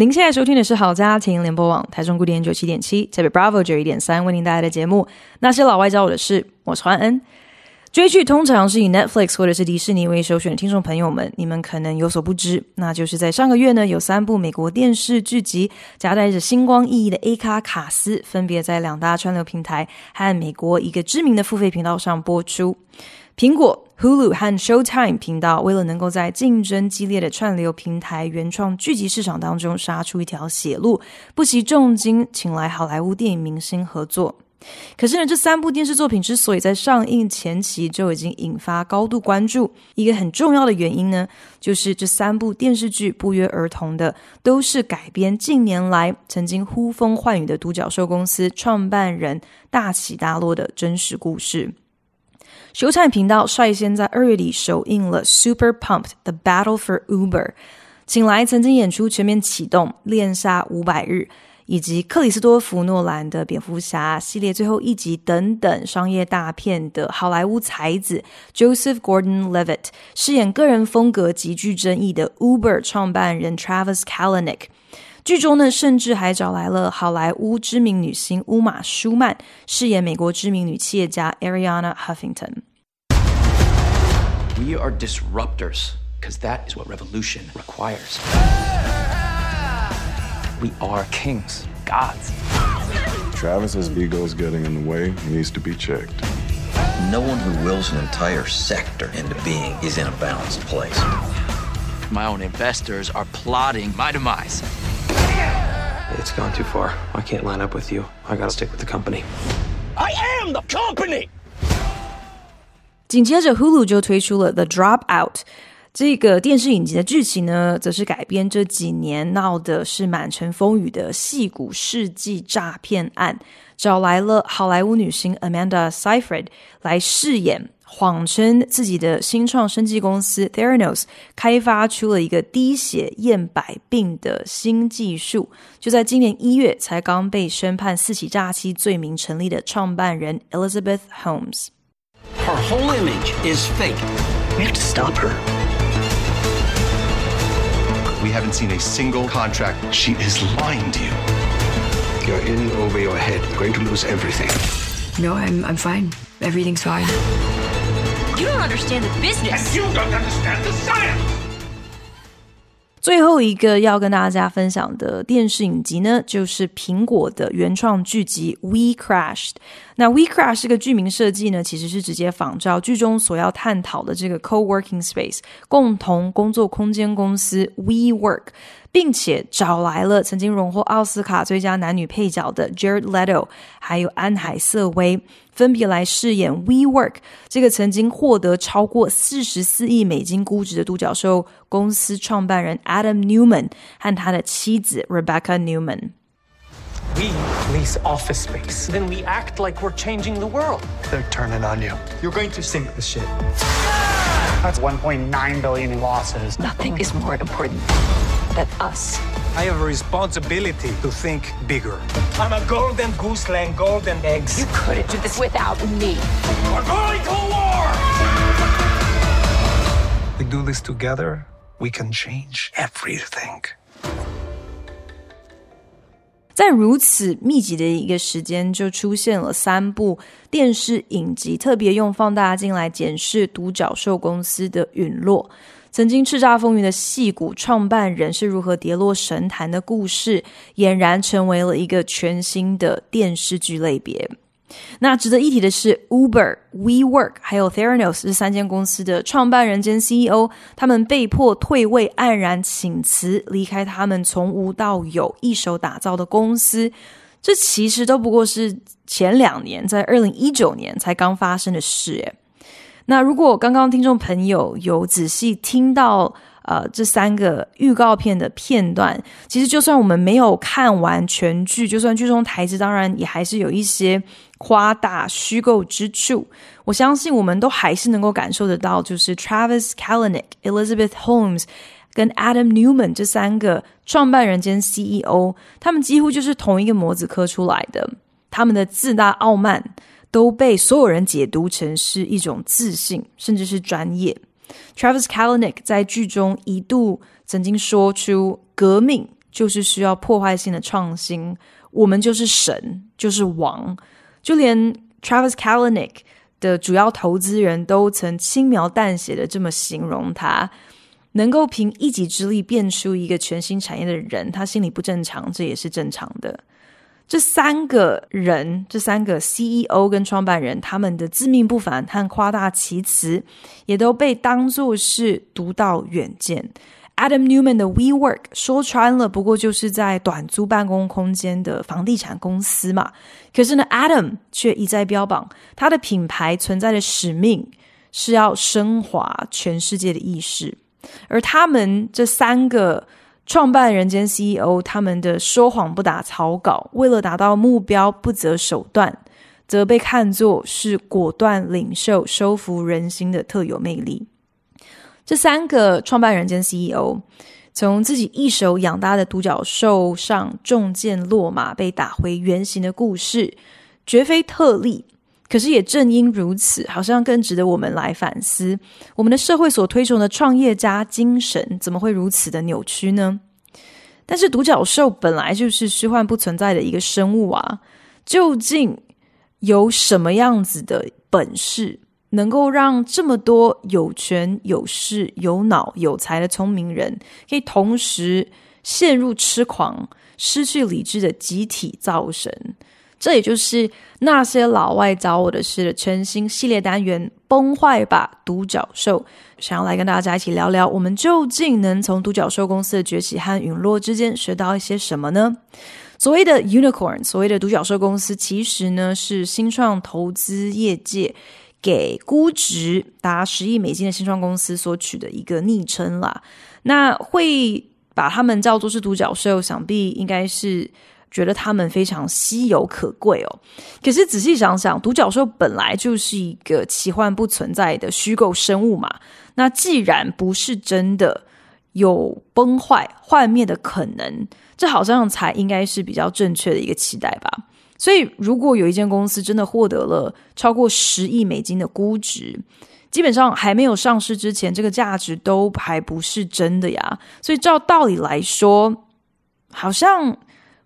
您现在收听的是好家庭联播网台中古典九七点七，台北 Bravo 九一点三，为您带来的节目。那些老外教我的事，我是欢恩。追剧通常是以 Netflix 或者是迪士尼为首选听众朋友们，你们可能有所不知，那就是在上个月呢，有三部美国电视剧集夹带着星光熠熠的 A 卡卡司，分别在两大串流平台和美国一个知名的付费频道上播出。苹果、Hulu 和 Showtime 频道为了能够在竞争激烈的串流平台原创剧集市场当中杀出一条血路，不惜重金请来好莱坞电影明星合作。可是呢，这三部电视作品之所以在上映前期就已经引发高度关注，一个很重要的原因呢，就是这三部电视剧不约而同的都是改编近年来曾经呼风唤雨的独角兽公司创办人大起大落的真实故事。Showtime 频道率先在二月底首映了《Super Pumped: The Battle for Uber》，请来曾经演出《全面启动》、《恋杀五百日》。以及克里斯多弗诺兰的蝙蝠侠系列最后一集等等商业大片的好莱坞才子 Joseph Gordon-Levitt 饰演个人风格极具争议的 Uber 创办人 Travis Kalanick。剧中呢，甚至还找来了好莱坞知名女星乌玛·舒曼饰演美国知名女企业家 Arianna Huffington。We are disruptors, because that is what revolution requires. We are kings, gods. Travis's ego is getting in the way. He needs to be checked. No one who wills an entire sector into being is in a balanced place. My own investors are plotting my demise. It's gone too far. I can't line up with you. I gotta stick with the company. I am the company! 紧接着，Hulu 就推出了《The Dropout》。这个电视影集的剧情呢，则是改编这几年闹的是满城风雨的戏骨世纪诈骗案，找来了好莱坞女星 Amanda Seyfried 来饰演，谎称自己的新创生技公司 Theranos 开发出了一个滴血验百病的新技术，就在今年一月才刚被宣判四起诈欺罪名成立的创办人 Elizabeth Holmes。Her whole image is fake. We have to stop her. We haven't seen a single contract. She is lying to you. You're in over your head. You're going to lose everything. No, I'm, I'm fine. Everything's fine. You don't understand the business. And you don't understand the science. 最后一个要跟大家分享的电视影集呢，就是苹果的原创剧集《We Crashed》。那《WeCrush 是》个剧名设计呢，其实是直接仿照剧中所要探讨的这个 co-working space 共同工作空间公司 WeWork。并且找来了曾经荣获奥斯卡最佳男女配角的 Jared Leto，还有安海瑟薇，分别来饰演 WeWork 这个曾经获得超过四十四亿美金估值的独角兽公司创办人 Adam Newman 和他的妻子 Rebecca Newman。We lease office space, then we act like we're changing the world. They're turning on you. You're going to sink the ship. That's 1.9 billion in losses. Nothing is more important than us. I have a responsibility to think bigger. I'm a golden goose laying golden eggs. You couldn't do this without me. We're going to war! We do this together, we can change everything. 在如此密集的一个时间，就出现了三部电视影集，特别用放大镜来检视独角兽公司的陨落。曾经叱咤风云的戏骨创办人是如何跌落神坛的故事，俨然成为了一个全新的电视剧类别。那值得一提的是，Uber、WeWork 还有 Theranos 这三间公司的创办人兼 CEO，他们被迫退位，黯然请辞，离开他们从无到有一手打造的公司。这其实都不过是前两年，在二零一九年才刚发生的事。诶，那如果刚刚听众朋友有仔细听到呃，这三个预告片的片段，其实就算我们没有看完全剧，就算剧中台词，当然也还是有一些夸大虚构之处。我相信我们都还是能够感受得到，就是 Travis Kalanick、Elizabeth Holmes 跟 Adam Newman 这三个创办人兼 CEO，他们几乎就是同一个模子刻出来的。他们的自大傲慢都被所有人解读成是一种自信，甚至是专业。Travis Kalanick 在剧中一度曾经说出：“革命就是需要破坏性的创新，我们就是神，就是王。”就连 Travis Kalanick 的主要投资人都曾轻描淡写的这么形容他：能够凭一己之力变出一个全新产业的人，他心理不正常，这也是正常的。这三个人，这三个 CEO 跟创办人，他们的自命不凡和夸大其词，也都被当作是独到远见。Adam Newman 的 WeWork 说穿了，不过就是在短租办公空间的房地产公司嘛。可是呢，Adam 却一再标榜他的品牌存在的使命是要升华全世界的意识，而他们这三个。创办人兼 CEO，他们的说谎不打草稿，为了达到目标不择手段，则被看作是果断领袖、收服人心的特有魅力。这三个创办人兼 CEO，从自己一手养大的独角兽上中箭落马，被打回原形的故事，绝非特例。可是也正因如此，好像更值得我们来反思：我们的社会所推崇的创业家精神，怎么会如此的扭曲呢？但是独角兽本来就是虚幻不存在的一个生物啊，究竟有什么样子的本事，能够让这么多有权有势、有脑有才的聪明人，可以同时陷入痴狂、失去理智的集体造神？这也就是那些老外找我的事的全新系列单元《崩坏吧，独角兽》，想要来跟大家一起聊聊，我们究竟能从独角兽公司的崛起和陨落之间学到一些什么呢？所谓的 unicorn，所谓的独角兽公司，其实呢是新创投资业界给估值达十亿美金的新创公司所取的一个昵称啦。那会把他们叫做是独角兽，想必应该是。觉得他们非常稀有可贵哦，可是仔细想想，独角兽本来就是一个奇幻不存在的虚构生物嘛。那既然不是真的，有崩坏幻灭的可能，这好像才应该是比较正确的一个期待吧。所以，如果有一间公司真的获得了超过十亿美金的估值，基本上还没有上市之前，这个价值都还不是真的呀。所以，照道理来说，好像。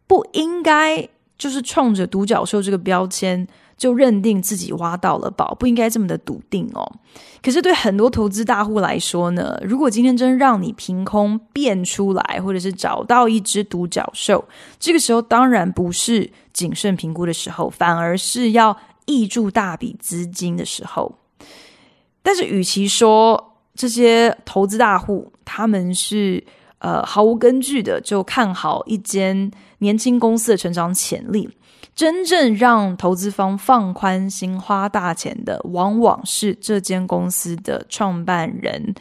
不应该就是冲着独角兽这个标签就认定自己挖到了宝，不应该这么的笃定哦。可是对很多投资大户来说呢，如果今天真让你凭空变出来，或者是找到一只独角兽，这个时候当然不是谨慎评估的时候，反而是要挹注大笔资金的时候。但是，与其说这些投资大户他们是呃毫无根据的就看好一间。年轻公司的成长潜力，真正让投资方放宽心花大钱的，往往是这间公司的创办人。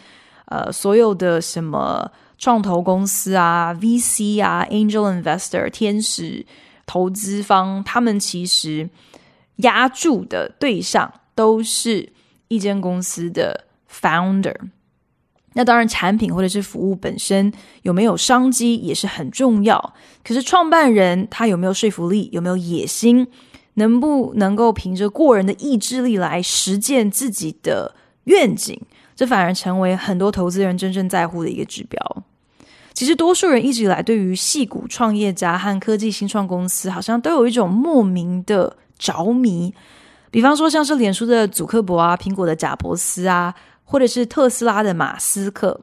呃，所有的什么创投公司啊、VC 啊、Angel Investor、天使投资方，他们其实押注的对象都是一间公司的 founder。那当然，产品或者是服务本身有没有商机也是很重要。可是创办人他有没有说服力，有没有野心，能不能够凭着过人的意志力来实践自己的愿景，这反而成为很多投资人真正在乎的一个指标。其实，多数人一直以来对于戏骨创业家和科技新创公司，好像都有一种莫名的着迷。比方说，像是脸书的祖克伯啊，苹果的贾伯斯啊。或者是特斯拉的马斯克，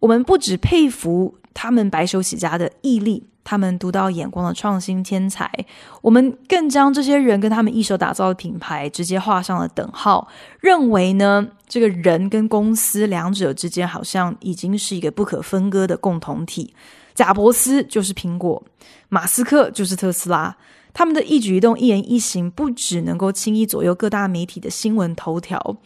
我们不只佩服他们白手起家的毅力，他们独到眼光的创新天才，我们更将这些人跟他们一手打造的品牌直接画上了等号，认为呢，这个人跟公司两者之间好像已经是一个不可分割的共同体。贾伯斯就是苹果，马斯克就是特斯拉，他们的一举一动、一言一行，不只能够轻易左右各大媒体的新闻头条。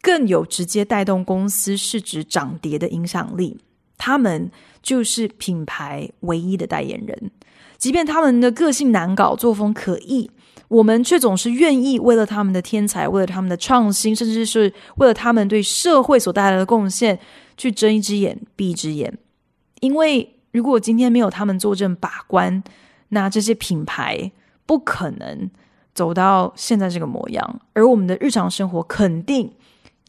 更有直接带动公司市值涨跌的影响力。他们就是品牌唯一的代言人。即便他们的个性难搞、作风可疑，我们却总是愿意为了他们的天才、为了他们的创新，甚至是为了他们对社会所带来的贡献，去睁一只眼闭一只眼。因为如果今天没有他们坐镇把关，那这些品牌不可能走到现在这个模样，而我们的日常生活肯定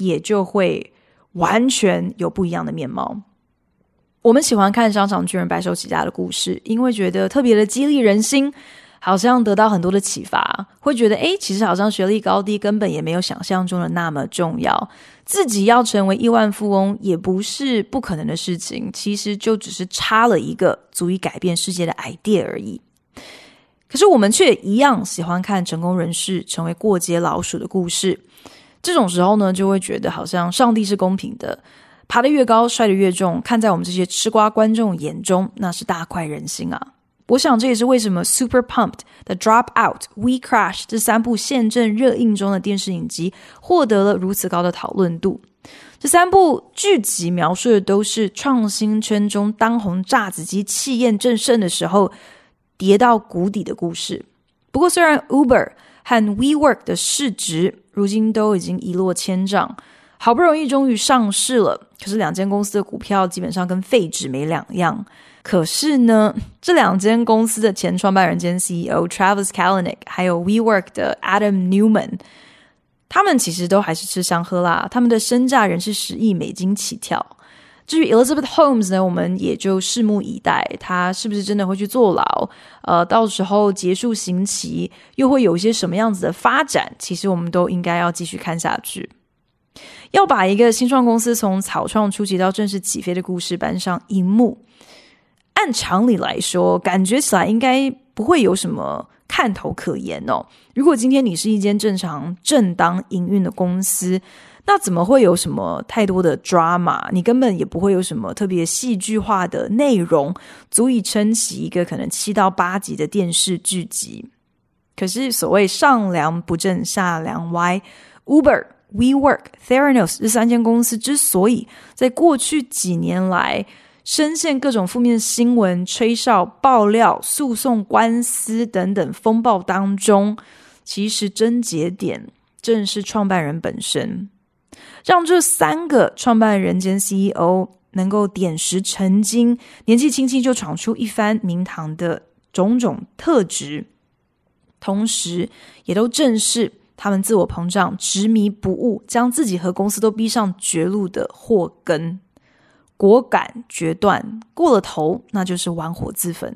也就会完全有不一样的面貌。我们喜欢看商场巨人白手起家的故事，因为觉得特别的激励人心，好像得到很多的启发，会觉得诶，其实好像学历高低根本也没有想象中的那么重要。自己要成为亿万富翁也不是不可能的事情，其实就只是差了一个足以改变世界的 idea 而已。可是我们却一样喜欢看成功人士成为过街老鼠的故事。这种时候呢，就会觉得好像上帝是公平的，爬得越高，摔得越重。看在我们这些吃瓜观众眼中，那是大快人心啊！我想这也是为什么《Super Pumped》、《The Dropout》、《We Crash》这三部现正热映中的电视影集获得了如此高的讨论度。这三部剧集描述的都是创新圈中当红炸子鸡气焰正盛的时候跌到谷底的故事。不过，虽然 Uber 和 WeWork 的市值如今都已经一落千丈，好不容易终于上市了，可是两间公司的股票基本上跟废纸没两样。可是呢，这两间公司的前创办人兼 CEO Travis Kalanick，还有 WeWork 的 Adam Newman，他们其实都还是吃香喝辣，他们的身价仍是十亿美金起跳。至于 Elizabeth Holmes 呢，我们也就拭目以待，他是不是真的会去坐牢？呃，到时候结束刑期又会有一些什么样子的发展？其实我们都应该要继续看下去。要把一个新创公司从草创初期到正式起飞的故事搬上荧幕。按常理来说，感觉起来应该不会有什么看头可言哦。如果今天你是一间正常正当营运的公司，那怎么会有什么太多的 drama？你根本也不会有什么特别戏剧化的内容，足以撑起一个可能七到八集的电视剧集。可是所谓上梁不正下梁歪，Uber、WeWork、Theranos 这三间公司之所以在过去几年来，深陷各种负面新闻、吹哨、爆料、诉讼、官司等等风暴当中，其实症结点正是创办人本身，让这三个创办人兼 CEO 能够点石成金，年纪轻轻就闯出一番名堂的种种特质，同时也都正是他们自我膨胀、执迷不悟，将自己和公司都逼上绝路的祸根。果敢决断，过了头那就是玩火自焚；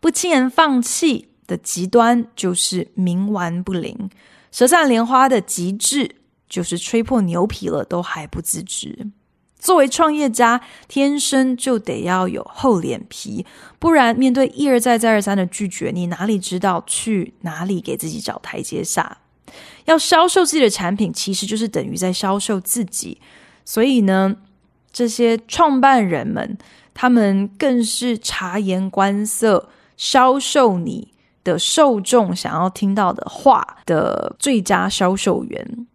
不轻言放弃的极端就是冥顽不灵；舌灿莲花的极致就是吹破牛皮了都还不自知。作为创业家，天生就得要有厚脸皮，不然面对一而再再而三的拒绝，你哪里知道去哪里给自己找台阶下？要销售自己的产品，其实就是等于在销售自己。所以呢，这些创办人们，他们更是察言观色，销售你的受众想要听到的话的最佳销售员。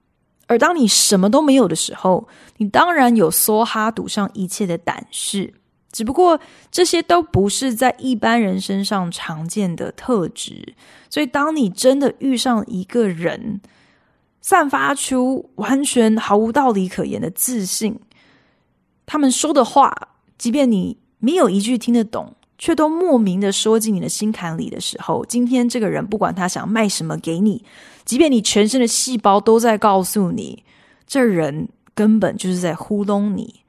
而当你什么都没有的时候，你当然有梭哈赌上一切的胆识。只不过这些都不是在一般人身上常见的特质。所以，当你真的遇上一个人，散发出完全毫无道理可言的自信。他们说的话，即便你没有一句听得懂，却都莫名的说进你的心坎里的时候，今天这个人不管他想卖什么给你，即便你全身的细胞都在告诉你，这人根本就是在糊弄你，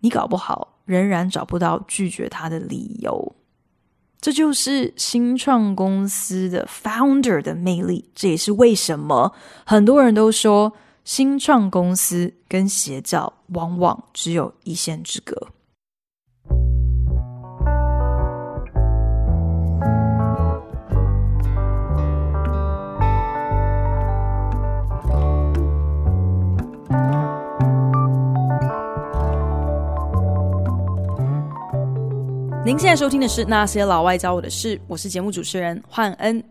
你搞不好仍然找不到拒绝他的理由。这就是新创公司的 founder 的魅力，这也是为什么很多人都说。新创公司跟邪教往往只有一线之隔。您现在收听的是《那些老外教我的事》，我是节目主持人焕恩。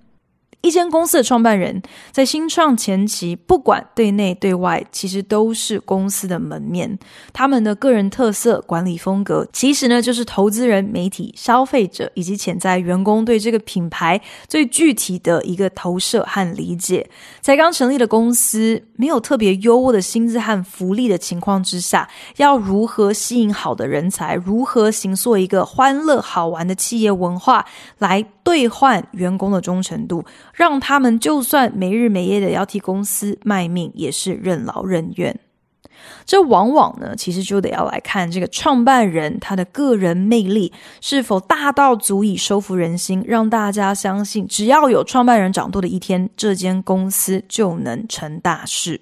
一间公司的创办人在新创前期，不管对内对外，其实都是公司的门面。他们的个人特色、管理风格，其实呢，就是投资人、媒体、消费者以及潜在员工对这个品牌最具体的一个投射和理解。才刚成立的公司，没有特别优渥的薪资和福利的情况之下，要如何吸引好的人才？如何形塑一个欢乐好玩的企业文化，来兑换员工的忠诚度？让他们就算没日没夜的要替公司卖命，也是任劳任怨。这往往呢，其实就得要来看这个创办人他的个人魅力是否大到足以收服人心，让大家相信，只要有创办人掌舵的一天，这间公司就能成大事。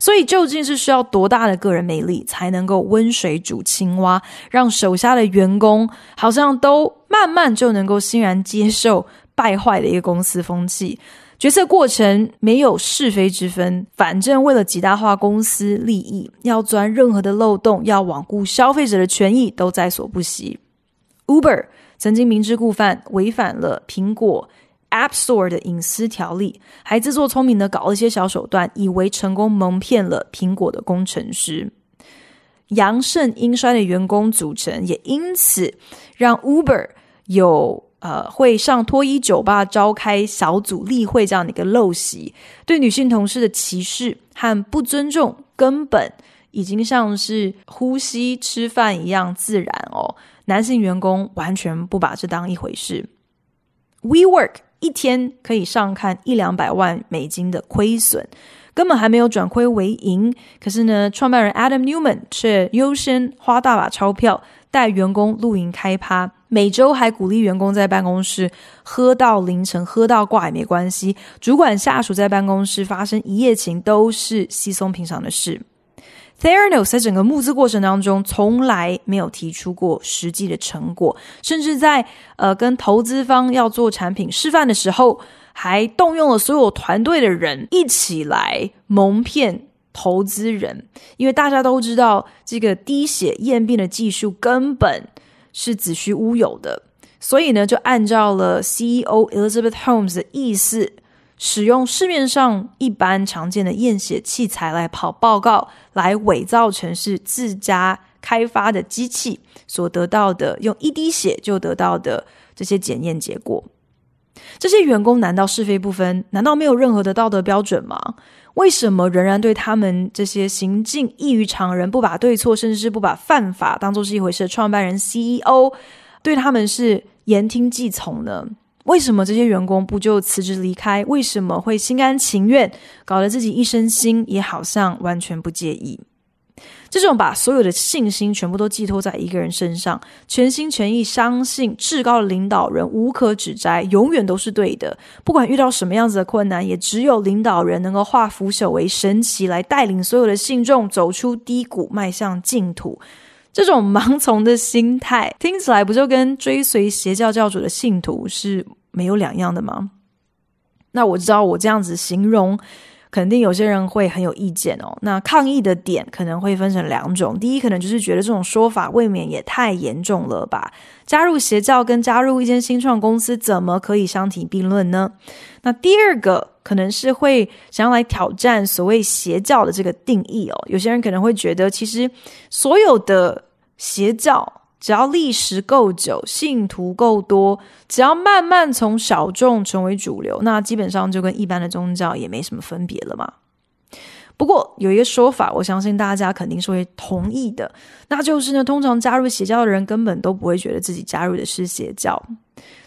所以，究竟是需要多大的个人魅力，才能够温水煮青蛙，让手下的员工好像都慢慢就能够欣然接受？败坏的一个公司风气，决策过程没有是非之分，反正为了极大化公司利益，要钻任何的漏洞，要罔顾消费者的权益，都在所不惜。Uber 曾经明知故犯，违反了苹果 App Store 的隐私条例，还自作聪明的搞了一些小手段，以为成功蒙骗了苹果的工程师。阳盛阴衰的员工组成，也因此让 Uber 有。呃，会上脱衣酒吧召开小组例会这样的一个陋习，对女性同事的歧视和不尊重，根本已经像是呼吸、吃饭一样自然哦。男性员工完全不把这当一回事。WeWork 一天可以上看一两百万美金的亏损，根本还没有转亏为盈。可是呢，创办人 Adam Newman 却优先花大把钞票带员工露营开趴。每周还鼓励员工在办公室喝到凌晨，喝到挂也没关系。主管下属在办公室发生一夜情都是稀松平常的事。Theranos 在整个募资过程当中从来没有提出过实际的成果，甚至在呃跟投资方要做产品示范的时候，还动用了所有团队的人一起来蒙骗投资人，因为大家都知道这个滴血验病的技术根本。是子虚乌有的，所以呢，就按照了 CEO Elizabeth Holmes 的意思，使用市面上一般常见的验血器材来跑报告，来伪造成是自家开发的机器所得到的，用一滴血就得到的这些检验结果。这些员工难道是非不分？难道没有任何的道德标准吗？为什么仍然对他们这些行径异于常人、不把对错，甚至是不把犯法当做是一回事的创办人 CEO，对他们是言听计从呢？为什么这些员工不就辞职离开？为什么会心甘情愿，搞得自己一身腥，也好像完全不介意？这种把所有的信心全部都寄托在一个人身上，全心全意相信至高的领导人无可指摘，永远都是对的。不管遇到什么样子的困难，也只有领导人能够化腐朽为神奇，来带领所有的信众走出低谷，迈向净土。这种盲从的心态，听起来不就跟追随邪教教主的信徒是没有两样的吗？那我知道我这样子形容。肯定有些人会很有意见哦。那抗议的点可能会分成两种：第一，可能就是觉得这种说法未免也太严重了吧？加入邪教跟加入一间新创公司怎么可以相提并论呢？那第二个可能是会想要来挑战所谓邪教的这个定义哦。有些人可能会觉得，其实所有的邪教。只要历史够久，信徒够多，只要慢慢从小众成为主流，那基本上就跟一般的宗教也没什么分别了嘛。不过有一个说法，我相信大家肯定是会同意的，那就是呢，通常加入邪教的人根本都不会觉得自己加入的是邪教。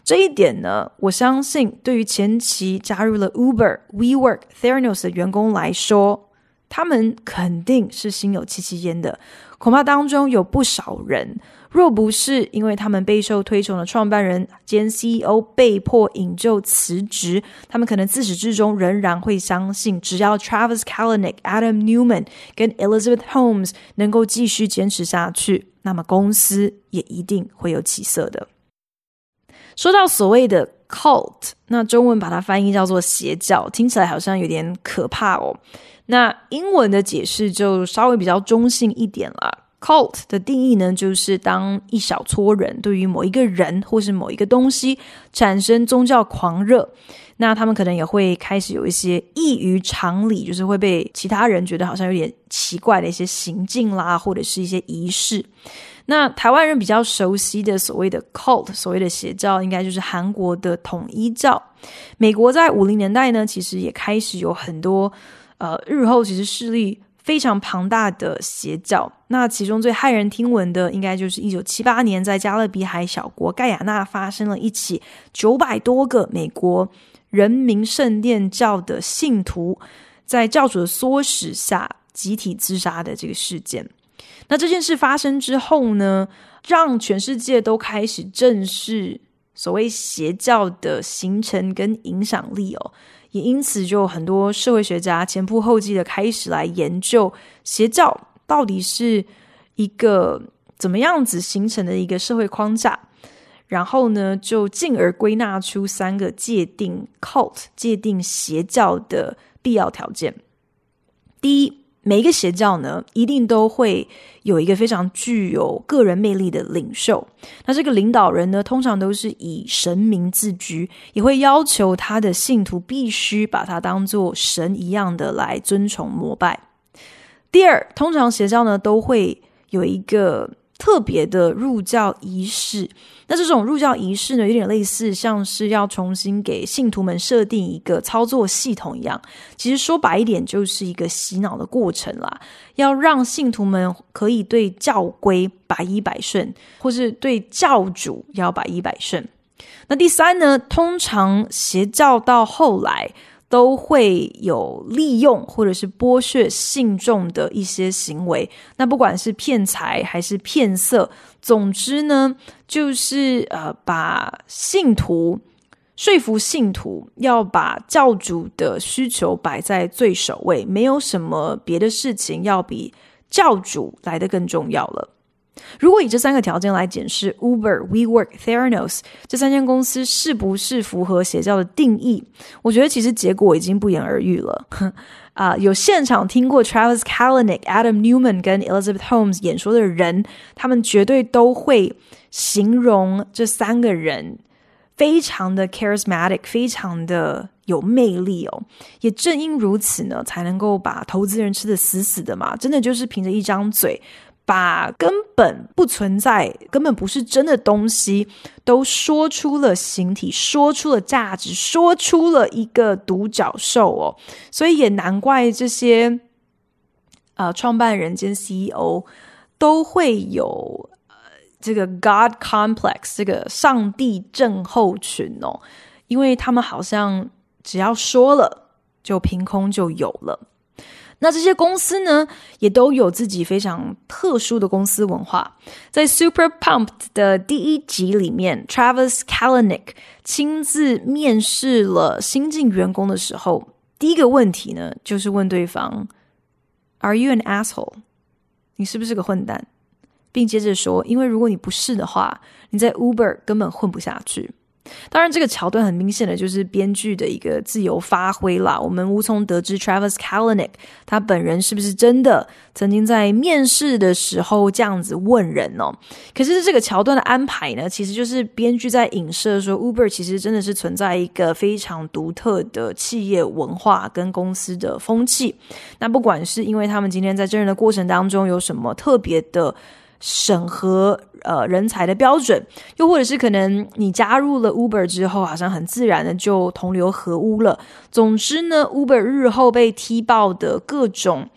这一点呢，我相信对于前期加入了 Uber、WeWork、Theranos 的员工来说，他们肯定是心有戚戚焉的，恐怕当中有不少人。若不是因为他们备受推崇的创办人兼 CEO 被迫引咎辞职，他们可能自始至终仍然会相信，只要 Travis Kalanick、Adam Newman 跟 Elizabeth Holmes 能够继续坚持下去，那么公司也一定会有起色的。说到所谓的 cult，那中文把它翻译叫做邪教，听起来好像有点可怕哦。那英文的解释就稍微比较中性一点了。Cult 的定义呢，就是当一小撮人对于某一个人或是某一个东西产生宗教狂热，那他们可能也会开始有一些异于常理，就是会被其他人觉得好像有点奇怪的一些行径啦，或者是一些仪式。那台湾人比较熟悉的所谓的 cult，所谓的邪教，应该就是韩国的统一教。美国在五零年代呢，其实也开始有很多呃日后其实势力非常庞大的邪教。那其中最骇人听闻的，应该就是一九七八年在加勒比海小国盖亚纳发生了一起九百多个美国人民圣殿教的信徒在教主的唆使下集体自杀的这个事件。那这件事发生之后呢，让全世界都开始正视所谓邪教的形成跟影响力哦，也因此就很多社会学家前仆后继的开始来研究邪教到底是一个怎么样子形成的一个社会框架，然后呢，就进而归纳出三个界定 cult 界定邪教的必要条件。第一。每一个邪教呢，一定都会有一个非常具有个人魅力的领袖。那这个领导人呢，通常都是以神明自居，也会要求他的信徒必须把他当做神一样的来尊崇膜拜。第二，通常邪教呢，都会有一个。特别的入教仪式，那这种入教仪式呢，有点类似像是要重新给信徒们设定一个操作系统一样。其实说白一点，就是一个洗脑的过程啦，要让信徒们可以对教规百依百顺，或是对教主要百依百顺。那第三呢，通常邪教到后来。都会有利用或者是剥削信众的一些行为，那不管是骗财还是骗色，总之呢，就是呃，把信徒说服信徒要把教主的需求摆在最首位，没有什么别的事情要比教主来的更重要了。如果以这三个条件来检视 Uber、WeWork、Theranos 这三间公司是不是符合邪教的定义，我觉得其实结果已经不言而喻了。啊、有现场听过 Travis Kalanick、Adam Newman 跟 Elizabeth Holmes 演说的人，他们绝对都会形容这三个人非常的 charismatic，非常的有魅力哦。也正因如此呢，才能够把投资人吃得死死的嘛，真的就是凭着一张嘴。把根本不存在、根本不是真的东西都说出了形体，说出了价值，说出了一个独角兽哦，所以也难怪这些呃创办人兼 CEO 都会有呃这个 God complex 这个上帝症候群哦，因为他们好像只要说了，就凭空就有了。那这些公司呢，也都有自己非常特殊的公司文化。在 Super Pumped 的第一集里面，Travis Kalanick 亲自面试了新进员工的时候，第一个问题呢，就是问对方：“Are you an asshole？” 你是不是个混蛋？并接着说：“因为如果你不是的话，你在 Uber 根本混不下去。”当然，这个桥段很明显的就是编剧的一个自由发挥啦。我们无从得知 Travis Kalanick 他本人是不是真的曾经在面试的时候这样子问人哦。可是这个桥段的安排呢，其实就是编剧在影射说，Uber 其实真的是存在一个非常独特的企业文化跟公司的风气。那不管是因为他们今天在真人的过程当中有什么特别的。审核呃人才的标准，又或者是可能你加入了 Uber 之后，好像很自然的就同流合污了。总之呢，Uber 日后被踢爆的各种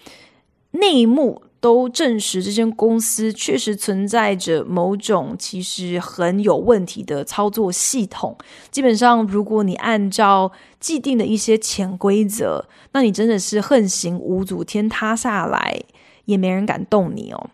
内幕，都证实这间公司确实存在着某种其实很有问题的操作系统。基本上，如果你按照既定的一些潜规则，那你真的是横行无阻，天塌下来也没人敢动你哦。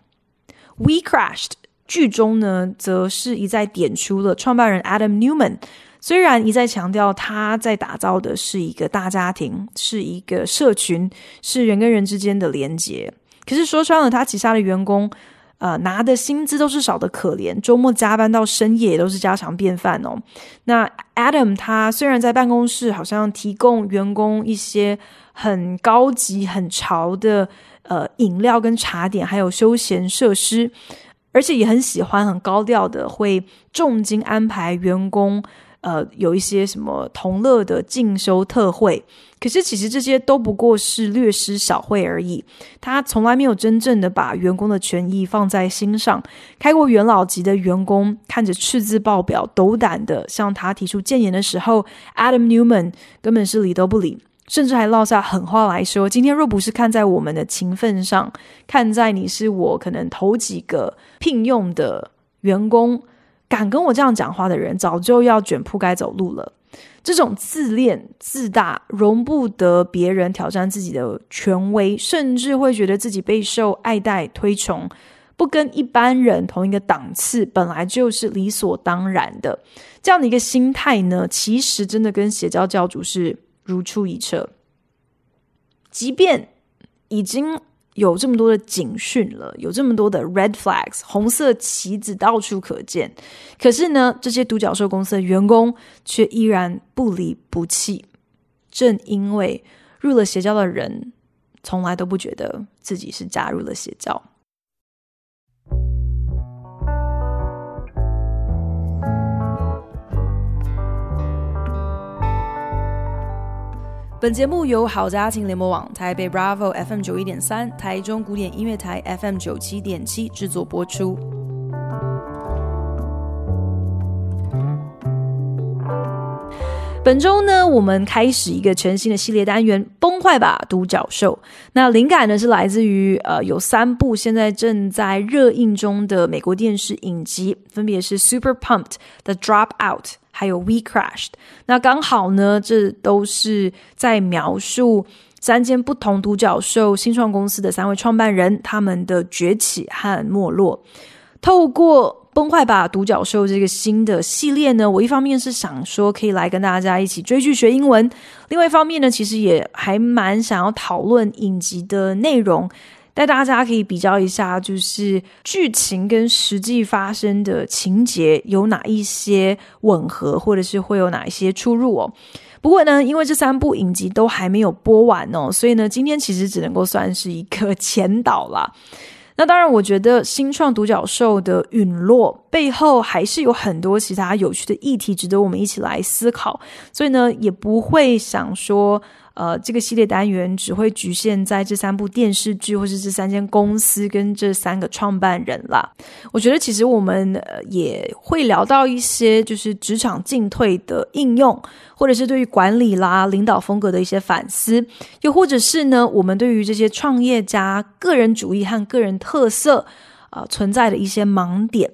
We Crashed 剧中呢，则是一再点出了创办人 Adam Newman，虽然一再强调他在打造的是一个大家庭，是一个社群，是人跟人之间的连接，可是说穿了，他旗下的员工，呃，拿的薪资都是少得可怜，周末加班到深夜也都是家常便饭哦。那 Adam 他虽然在办公室好像提供员工一些很高级、很潮的。呃，饮料跟茶点，还有休闲设施，而且也很喜欢很高调的，会重金安排员工呃，有一些什么同乐的进修特惠，可是其实这些都不过是略施小惠而已。他从来没有真正的把员工的权益放在心上。开过元老级的员工看着赤字报表，斗胆的向他提出建言的时候，Adam Newman 根本是理都不理，甚至还落下狠话来说：“今天若不是看在我们的情分上，看在你是我可能头几个聘用的员工。”敢跟我这样讲话的人，早就要卷铺盖走路了。这种自恋自大，容不得别人挑战自己的权威，甚至会觉得自己备受爱戴推崇，不跟一般人同一个档次，本来就是理所当然的。这样的一个心态呢，其实真的跟邪教教主是如出一辙。即便已经。有这么多的警讯了，有这么多的 red flags，红色旗子到处可见。可是呢，这些独角兽公司的员工却依然不离不弃。正因为入了邪教的人，从来都不觉得自己是加入了邪教。本节目由好家庭联播网、台北 Bravo FM 九一点三、台中古典音乐台 FM 九七点七制作播出。本周呢，我们开始一个全新的系列单元——崩坏吧，独角兽。那灵感呢，是来自于呃，有三部现在正在热映中的美国电视影集，分别是《Super Pumped》、《The Dropout》。还有 We Crashed，那刚好呢，这都是在描述三间不同独角兽新创公司的三位创办人他们的崛起和没落。透过崩坏吧独角兽这个新的系列呢，我一方面是想说可以来跟大家一起追剧学英文，另外一方面呢，其实也还蛮想要讨论影集的内容。带大家可以比较一下，就是剧情跟实际发生的情节有哪一些吻合，或者是会有哪一些出入哦。不过呢，因为这三部影集都还没有播完哦，所以呢，今天其实只能够算是一个 前导啦。那当然，我觉得新创独角兽的陨落背后还是有很多其他有趣的议题值得我们一起来思考，所以呢，也不会想说。呃，这个系列单元只会局限在这三部电视剧，或是这三间公司跟这三个创办人啦。我觉得其实我们呃也会聊到一些就是职场进退的应用，或者是对于管理啦、领导风格的一些反思，又或者是呢，我们对于这些创业家个人主义和个人特色啊、存在的一些盲点，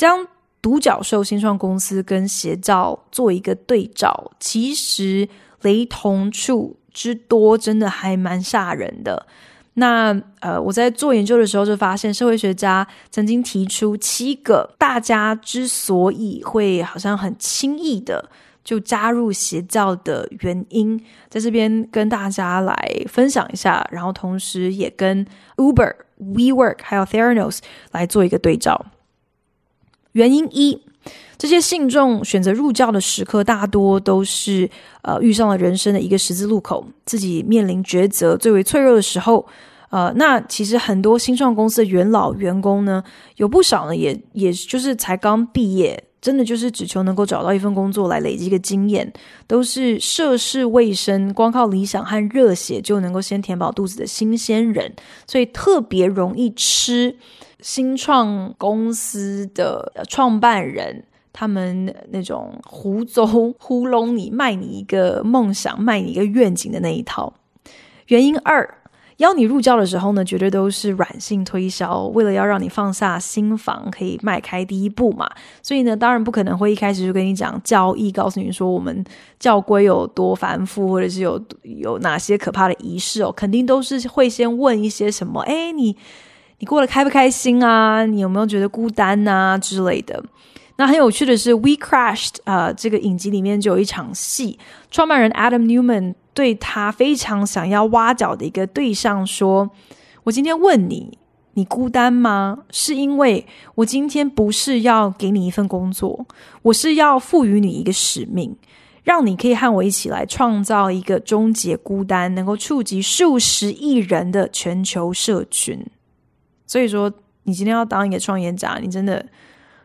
将独角兽新创公司跟邪教做一个对照，其实。雷同处之多，真的还蛮吓人的。那呃，我在做研究的时候就发现，社会学家曾经提出七个大家之所以会好像很轻易的就加入邪教的原因，在这边跟大家来分享一下，然后同时也跟 Uber、WeWork 还有 Theranos 来做一个对照。原因一。这些信众选择入教的时刻，大多都是呃遇上了人生的一个十字路口，自己面临抉择最为脆弱的时候。呃，那其实很多新创公司的元老员工呢，有不少呢，也也就是才刚毕业，真的就是只求能够找到一份工作来累积一个经验，都是涉世未深，光靠理想和热血就能够先填饱肚子的新鲜人，所以特别容易吃新创公司的创办人。他们那种胡诌糊弄你，卖你一个梦想，卖你一个愿景的那一套。原因二，邀你入教的时候呢，绝对都是软性推销，为了要让你放下心防，可以迈开第一步嘛。所以呢，当然不可能会一开始就跟你讲教义，告诉你说我们教规有多繁复，或者是有有哪些可怕的仪式哦。肯定都是会先问一些什么，哎，你你过得开不开心啊？你有没有觉得孤单啊之类的。那很有趣的是，We Crashed 啊、呃，这个影集里面就有一场戏，创办人 Adam Newman 对他非常想要挖角的一个对象说：“我今天问你，你孤单吗？是因为我今天不是要给你一份工作，我是要赋予你一个使命，让你可以和我一起来创造一个终结孤单、能够触及数十亿人的全球社群。所以说，你今天要当一个创业家，你真的。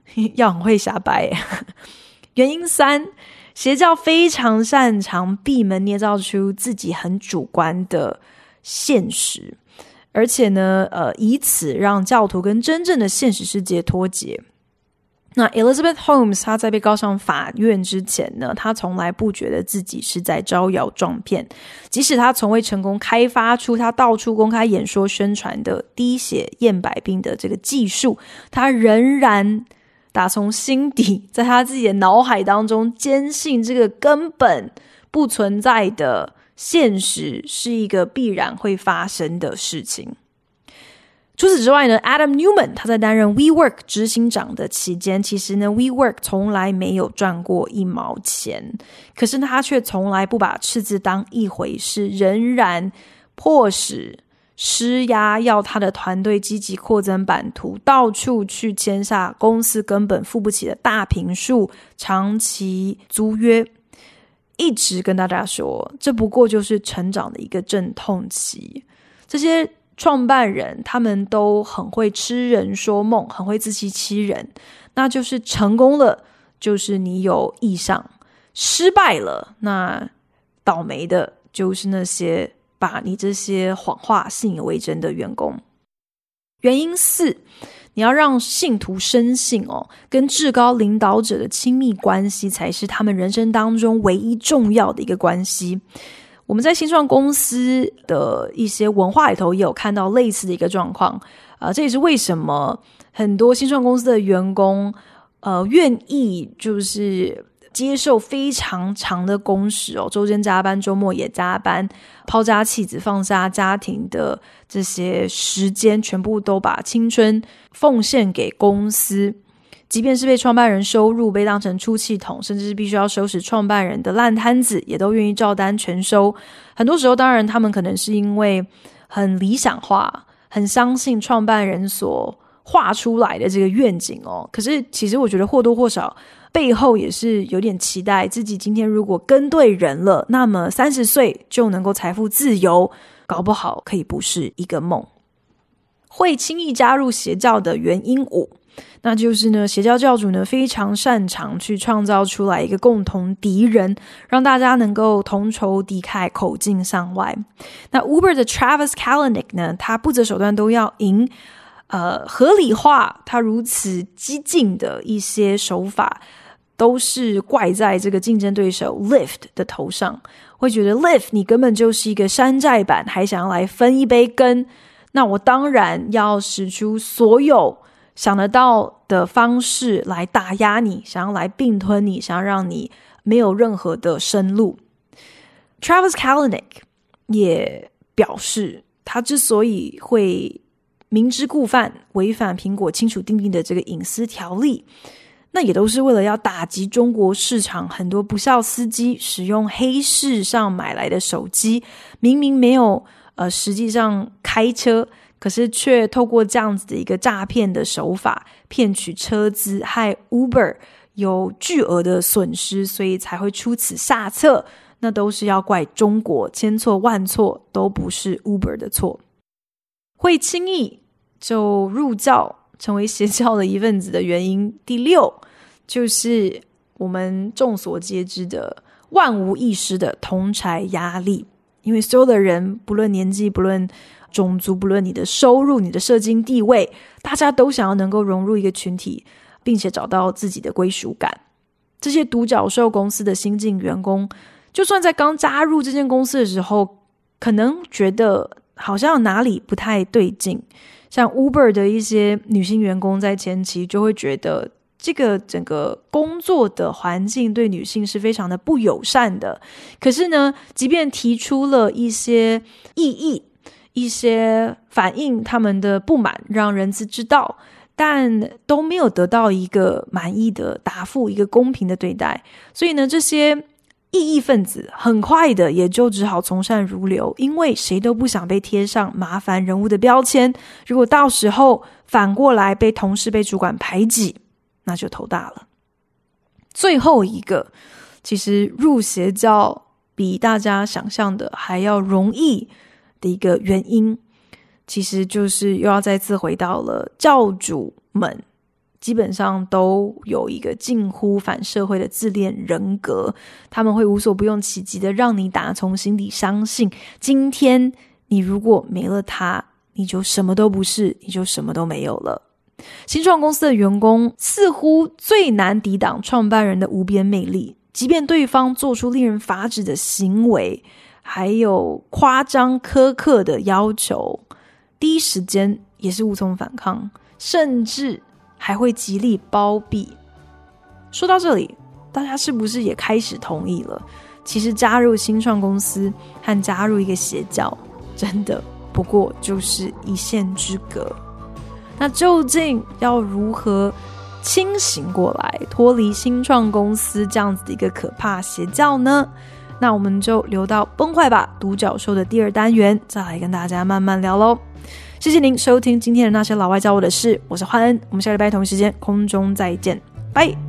”要很会瞎掰，原因三，邪教非常擅长闭门捏造出自己很主观的现实，而且呢，呃，以此让教徒跟真正的现实世界脱节。那 Elizabeth Holmes 她在被告上法院之前呢，她从来不觉得自己是在招摇撞骗，即使她从未成功开发出她到处公开演说宣传的滴血验百病的这个技术，她仍然打从心底，在她自己的脑海当中坚信这个根本不存在的现实是一个必然会发生的事情。除此之外呢，Adam Newman 他在担任 WeWork 执行长的期间，其实呢，WeWork 从来没有赚过一毛钱，可是他却从来不把赤字当一回事，仍然迫使施压要他的团队积极扩增版图，到处去签下公司根本付不起的大坪数长期租约，一直跟大家说，这不过就是成长的一个阵痛期，这些。创办人他们都很会痴人说梦，很会自欺欺人。那就是成功了，就是你有意向；失败了，那倒霉的就是那些把你这些谎话信以为真的员工。原因四，你要让信徒深信哦，跟至高领导者的亲密关系才是他们人生当中唯一重要的一个关系。我们在新创公司的一些文化里头也有看到类似的一个状况，啊、呃，这也是为什么很多新创公司的员工，呃，愿意就是接受非常长的工时哦，周间加班，周末也加班，抛家弃子，放下家庭的这些时间，全部都把青春奉献给公司。即便是被创办人收入，被当成出气筒，甚至是必须要收拾创办人的烂摊子，也都愿意照单全收。很多时候，当然他们可能是因为很理想化，很相信创办人所画出来的这个愿景哦。可是，其实我觉得或多或少背后也是有点期待自己今天如果跟对人了，那么三十岁就能够财富自由，搞不好可以不是一个梦。会轻易加入邪教的原因五。那就是呢，邪教教主呢非常擅长去创造出来一个共同敌人，让大家能够同仇敌忾、口径向外。那 Uber 的 Travis Kalanick 呢，他不择手段都要赢，呃，合理化他如此激进的一些手法，都是怪在这个竞争对手 Lyft 的头上，会觉得 Lyft 你根本就是一个山寨版，还想要来分一杯羹，那我当然要使出所有。想得到的方式来打压你，想要来并吞你，想要让你没有任何的生路。Travis Kalanick 也表示，他之所以会明知故犯，违反苹果清楚订定的这个隐私条例，那也都是为了要打击中国市场很多不肖司机使用黑市上买来的手机，明明没有呃，实际上开车。可是却透过这样子的一个诈骗的手法骗取车资，害 Uber 有巨额的损失，所以才会出此下策。那都是要怪中国，千错万错都不是 Uber 的错。会轻易就入教成为邪教的一份子的原因，第六就是我们众所皆知的万无一失的同侪压力，因为所有的人不论年纪，不论。种族，不论你的收入、你的社经地位，大家都想要能够融入一个群体，并且找到自己的归属感。这些独角兽公司的新进员工，就算在刚加入这间公司的时候，可能觉得好像哪里不太对劲。像 Uber 的一些女性员工，在前期就会觉得这个整个工作的环境对女性是非常的不友善的。可是呢，即便提出了一些异议。一些反映他们的不满，让人资知道，但都没有得到一个满意的答复，一个公平的对待。所以呢，这些异议分子很快的也就只好从善如流，因为谁都不想被贴上麻烦人物的标签。如果到时候反过来被同事、被主管排挤，那就头大了。最后一个，其实入邪教比大家想象的还要容易。的一个原因，其实就是又要再次回到了教主们基本上都有一个近乎反社会的自恋人格，他们会无所不用其极的让你打从心底相信，今天你如果没了他，你就什么都不是，你就什么都没有了。新创公司的员工似乎最难抵挡创办人的无边魅力，即便对方做出令人发指的行为，还有夸张苛刻的要求，第一时间也是无从反抗，甚至还会极力包庇。说到这里，大家是不是也开始同意了？其实加入新创公司和加入一个邪教，真的不过就是一线之隔。那究竟要如何清醒过来，脱离新创公司这样子的一个可怕邪教呢？那我们就留到崩坏吧独角兽的第二单元，再来跟大家慢慢聊喽。谢谢您收听今天的那些老外教我的事，我是焕恩，我们下礼拜同一时间空中再见，拜。